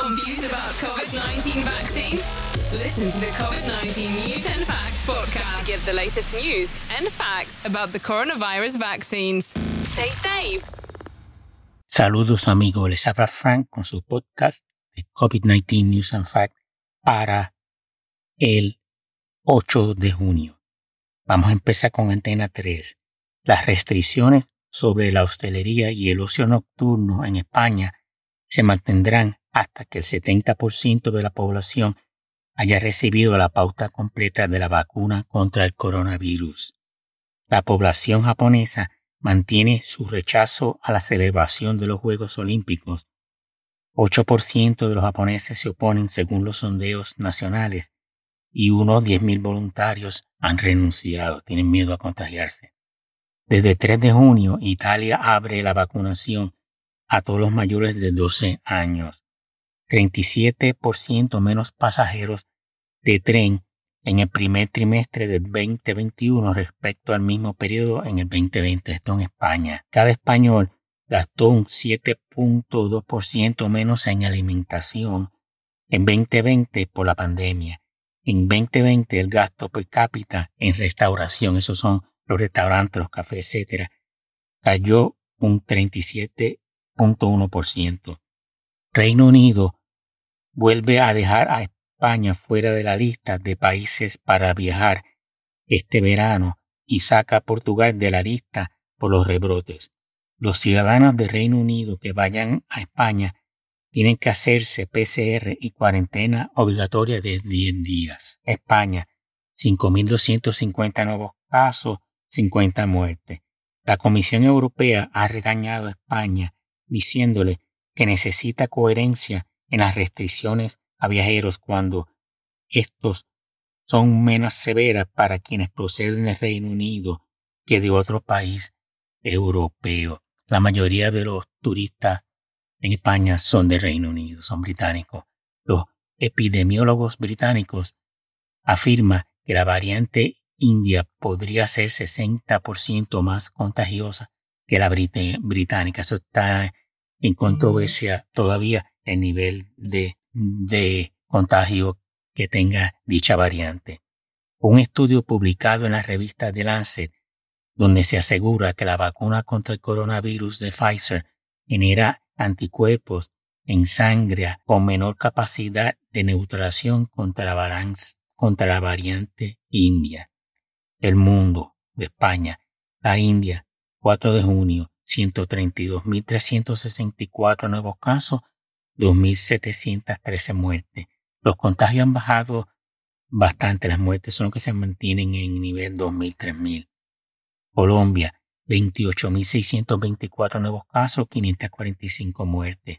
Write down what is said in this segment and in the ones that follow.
Confused about COVID 19 vaccines? Listen to the COVID 19 News and Facts podcast to get the latest news and facts about the coronavirus vaccines. Stay safe. Saludos amigos, les habla Frank con su podcast de COVID-19 News and Facts para el 8 de junio. Vamos a empezar con Antena 3. Las restricciones sobre la hostelería y el ocio nocturno en España se mantendrán hasta que el 70% de la población haya recibido la pauta completa de la vacuna contra el coronavirus. La población japonesa mantiene su rechazo a la celebración de los Juegos Olímpicos. 8% de los japoneses se oponen según los sondeos nacionales y unos 10.000 voluntarios han renunciado, tienen miedo a contagiarse. Desde 3 de junio, Italia abre la vacunación a todos los mayores de 12 años. 37% menos pasajeros de tren en el primer trimestre del 2021 respecto al mismo periodo en el 2020. Esto en España. Cada español gastó un 7.2% menos en alimentación en 2020 por la pandemia. En 2020 el gasto per cápita en restauración, esos son los restaurantes, los cafés, etcétera, cayó un 37.1%. Reino Unido vuelve a dejar a España fuera de la lista de países para viajar este verano y saca a Portugal de la lista por los rebrotes. Los ciudadanos del Reino Unido que vayan a España tienen que hacerse PCR y cuarentena obligatoria de 10 días. España, 5.250 nuevos casos, 50 muertes. La Comisión Europea ha regañado a España diciéndole que necesita coherencia en las restricciones a viajeros cuando estos son menos severas para quienes proceden del Reino Unido que de otro país europeo. La mayoría de los turistas en España son del Reino Unido, son británicos. Los epidemiólogos británicos afirman que la variante india podría ser 60% más contagiosa que la británica. Eso está en controversia todavía el nivel de, de contagio que tenga dicha variante. Un estudio publicado en la revista The Lancet, donde se asegura que la vacuna contra el coronavirus de Pfizer genera anticuerpos en sangre con menor capacidad de neutralización contra la, contra la variante india. El mundo de España, la India, 4 de junio, 132.364 nuevos casos 2.713 muertes. Los contagios han bajado bastante, las muertes son que se mantienen en nivel 2.000, 3.000. Colombia, 28.624 nuevos casos, 545 muertes.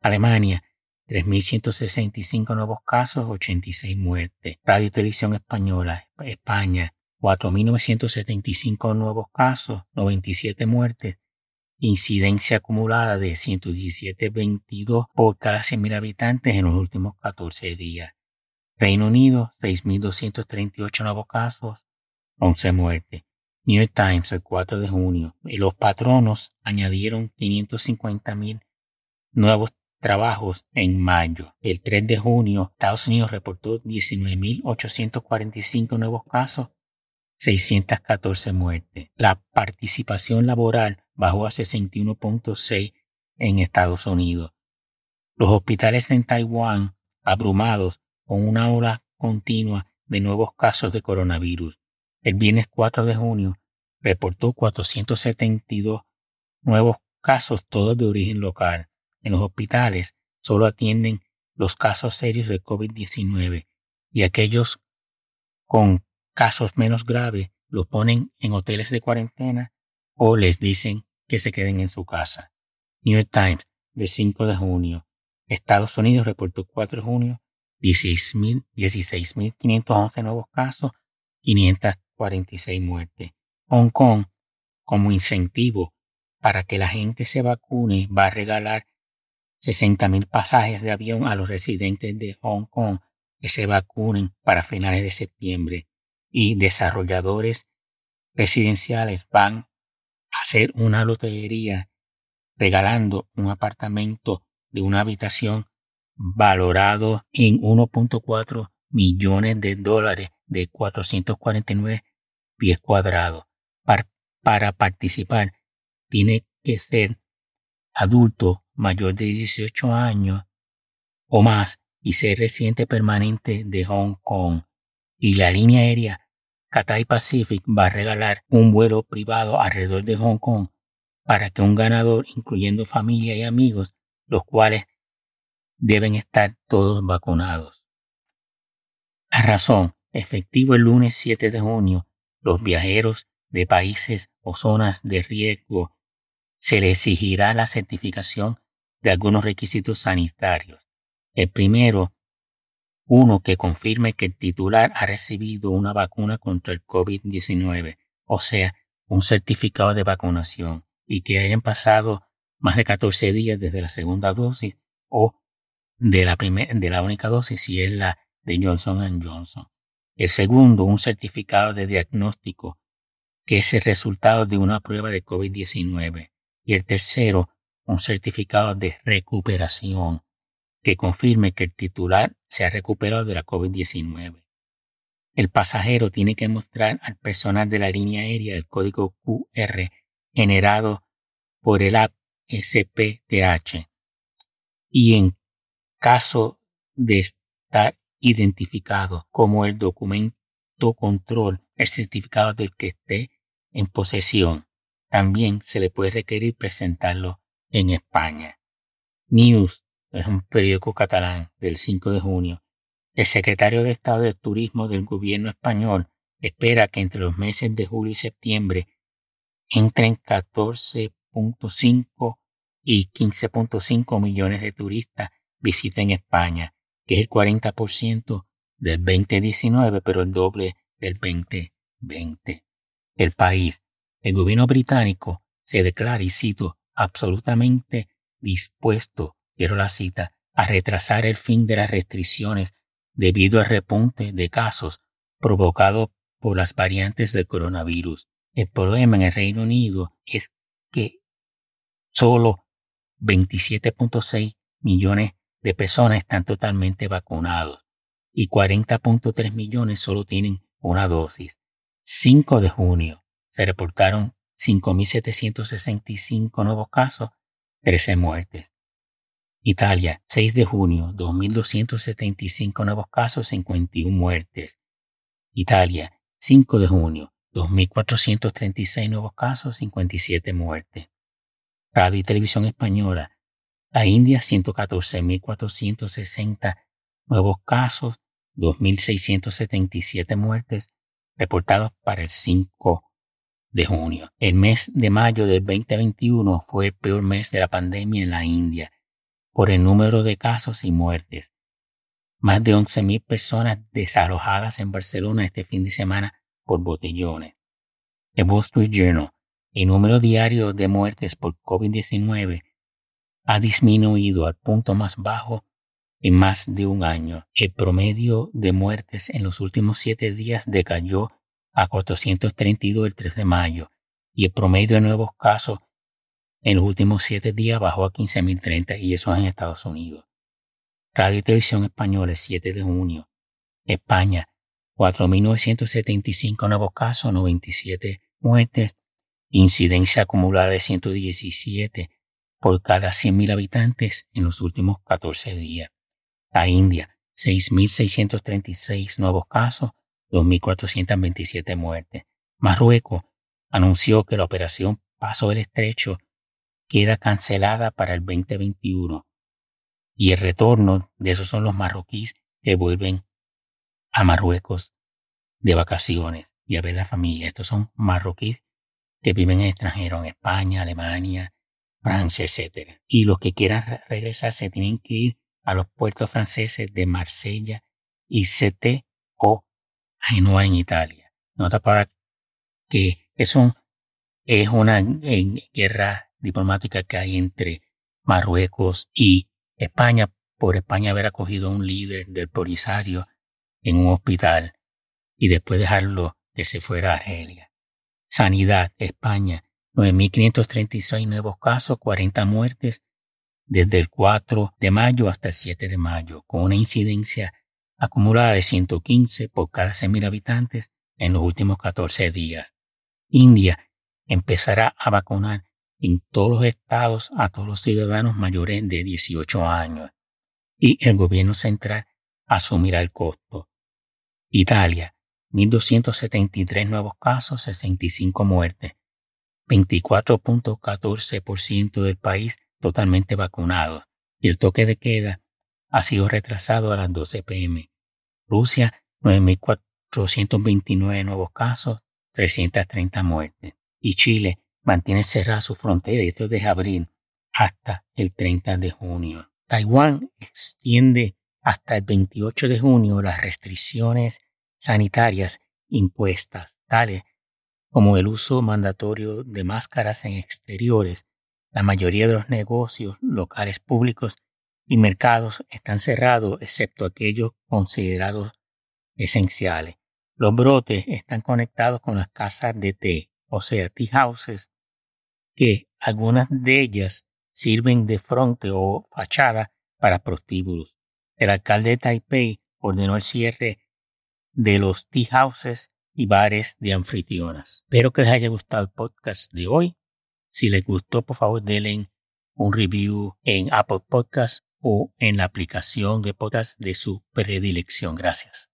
Alemania, 3.165 nuevos casos, 86 muertes. Radio y Televisión Española, España, 4.975 nuevos casos, 97 muertes, incidencia acumulada de 117.22 por cada 100.000 habitantes en los últimos 14 días. Reino Unido, 6.238 nuevos casos, 11 muertes. New York Times, el 4 de junio. Y los patronos añadieron 550.000 nuevos trabajos en mayo. El 3 de junio, Estados Unidos reportó 19.845 nuevos casos, 614 muertes. La participación laboral bajó a 61.6 en Estados Unidos. Los hospitales en Taiwán abrumados con una ola continua de nuevos casos de coronavirus. El viernes 4 de junio reportó 472 nuevos casos, todos de origen local. En los hospitales solo atienden los casos serios de COVID-19 y aquellos con casos menos graves los ponen en hoteles de cuarentena o les dicen que se queden en su casa. New York Times, de 5 de junio. Estados Unidos reportó 4 de junio 16.511 nuevos casos, 546 muertes. Hong Kong, como incentivo para que la gente se vacune, va a regalar 60.000 pasajes de avión a los residentes de Hong Kong que se vacunen para finales de septiembre y desarrolladores residenciales van hacer una lotería regalando un apartamento de una habitación valorado en 1.4 millones de dólares de 449 pies cuadrados. Para, participar, tiene que ser adulto mayor de 18 años o más y ser residente permanente de Hong Kong. Y la línea aérea Cathay Pacific va a regalar un vuelo privado alrededor de Hong Kong para que un ganador, incluyendo familia y amigos, los cuales deben estar todos vacunados. A razón, efectivo el lunes 7 de junio, los viajeros de países o zonas de riesgo se les exigirá la certificación de algunos requisitos sanitarios. El primero, uno que confirme que el titular ha recibido una vacuna contra el COVID-19, o sea, un certificado de vacunación, y que hayan pasado más de 14 días desde la segunda dosis o de la, de la única dosis si es la de Johnson Johnson. El segundo, un certificado de diagnóstico que es el resultado de una prueba de COVID-19. Y el tercero, un certificado de recuperación que confirme que el titular se ha recuperado de la COVID-19. El pasajero tiene que mostrar al personal de la línea aérea el código QR generado por el app SPTH. Y en caso de estar identificado como el documento control, el certificado del que esté en posesión, también se le puede requerir presentarlo en España. News es un periódico catalán del 5 de junio. El secretario de Estado de Turismo del gobierno español espera que entre los meses de julio y septiembre entren 14.5 y 15.5 millones de turistas visiten España, que es el 40% del 2019, pero el doble del 2020. El país, el gobierno británico, se declara, y cito, absolutamente dispuesto, quiero la cita, a retrasar el fin de las restricciones debido al repunte de casos provocado por las variantes del coronavirus. El problema en el Reino Unido es que solo 27.6 millones de personas están totalmente vacunados y 40.3 millones solo tienen una dosis. 5 de junio se reportaron 5.765 nuevos casos, 13 muertes. Italia, 6 de junio, 2.275 nuevos casos, 51 muertes. Italia, 5 de junio, 2.436 nuevos casos, 57 muertes. Radio y Televisión Española, la India, 114.460 nuevos casos, 2.677 muertes reportados para el 5 de junio. El mes de mayo del 2021 fue el peor mes de la pandemia en la India por el número de casos y muertes. Más de 11.000 personas desalojadas en Barcelona este fin de semana por botellones. El Wall Street Journal, el número diario de muertes por COVID-19 ha disminuido al punto más bajo en más de un año. El promedio de muertes en los últimos siete días decayó a 432 el 3 de mayo y el promedio de nuevos casos en los últimos siete días bajó a 15.030 y eso es en Estados Unidos. Radio y Televisión Española, 7 de junio. España, 4.975 nuevos casos, 97 muertes, incidencia acumulada de 117 por cada 100.000 habitantes en los últimos 14 días. La India, 6.636 nuevos casos, 2.427 muertes. Marruecos anunció que la operación Paso del Estrecho queda cancelada para el 2021 y el retorno de esos son los marroquíes que vuelven a Marruecos de vacaciones y a ver la familia. Estos son marroquíes que viven en extranjero, en España, Alemania, Francia, etc. Y los que quieran regresar se tienen que ir a los puertos franceses de Marsella y Sete o Genoa en Italia. Nota para que eso es una guerra diplomática que hay entre Marruecos y España por España haber acogido a un líder del Polisario en un hospital y después dejarlo que se fuera a Argelia. Sanidad, España, 9.536 nuevos casos, 40 muertes desde el 4 de mayo hasta el 7 de mayo, con una incidencia acumulada de 115 por cada 100.000 habitantes en los últimos 14 días. India empezará a vacunar en todos los estados a todos los ciudadanos mayores de 18 años y el gobierno central asumirá el costo. Italia, 1.273 nuevos casos, 65 muertes, 24.14% del país totalmente vacunado y el toque de queda ha sido retrasado a las 12 pm. Rusia, 9.429 nuevos casos, 330 muertes. Y Chile mantiene cerrada su frontera, y esto es de abril, hasta el 30 de junio. Taiwán extiende hasta el 28 de junio las restricciones sanitarias impuestas, tales como el uso mandatorio de máscaras en exteriores. La mayoría de los negocios locales públicos y mercados están cerrados excepto aquellos considerados esenciales. Los brotes están conectados con las casas de té, o sea, tea houses, que algunas de ellas sirven de fronte o fachada para prostíbulos. El alcalde de Taipei ordenó el cierre de los tea houses y bares de anfitrionas. Espero que les haya gustado el podcast de hoy. Si les gustó, por favor, denle un review en Apple Podcasts o en la aplicación de podcast de su predilección. Gracias.